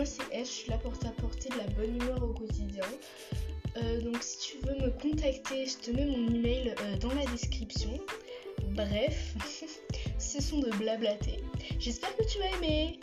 Moi c'est Es, je suis là pour t'apporter de la bonne humeur au quotidien. Euh, donc si tu veux me contacter, je te mets mon email euh, dans la description. Bref, ce sont de blablater. J'espère que tu as aimé.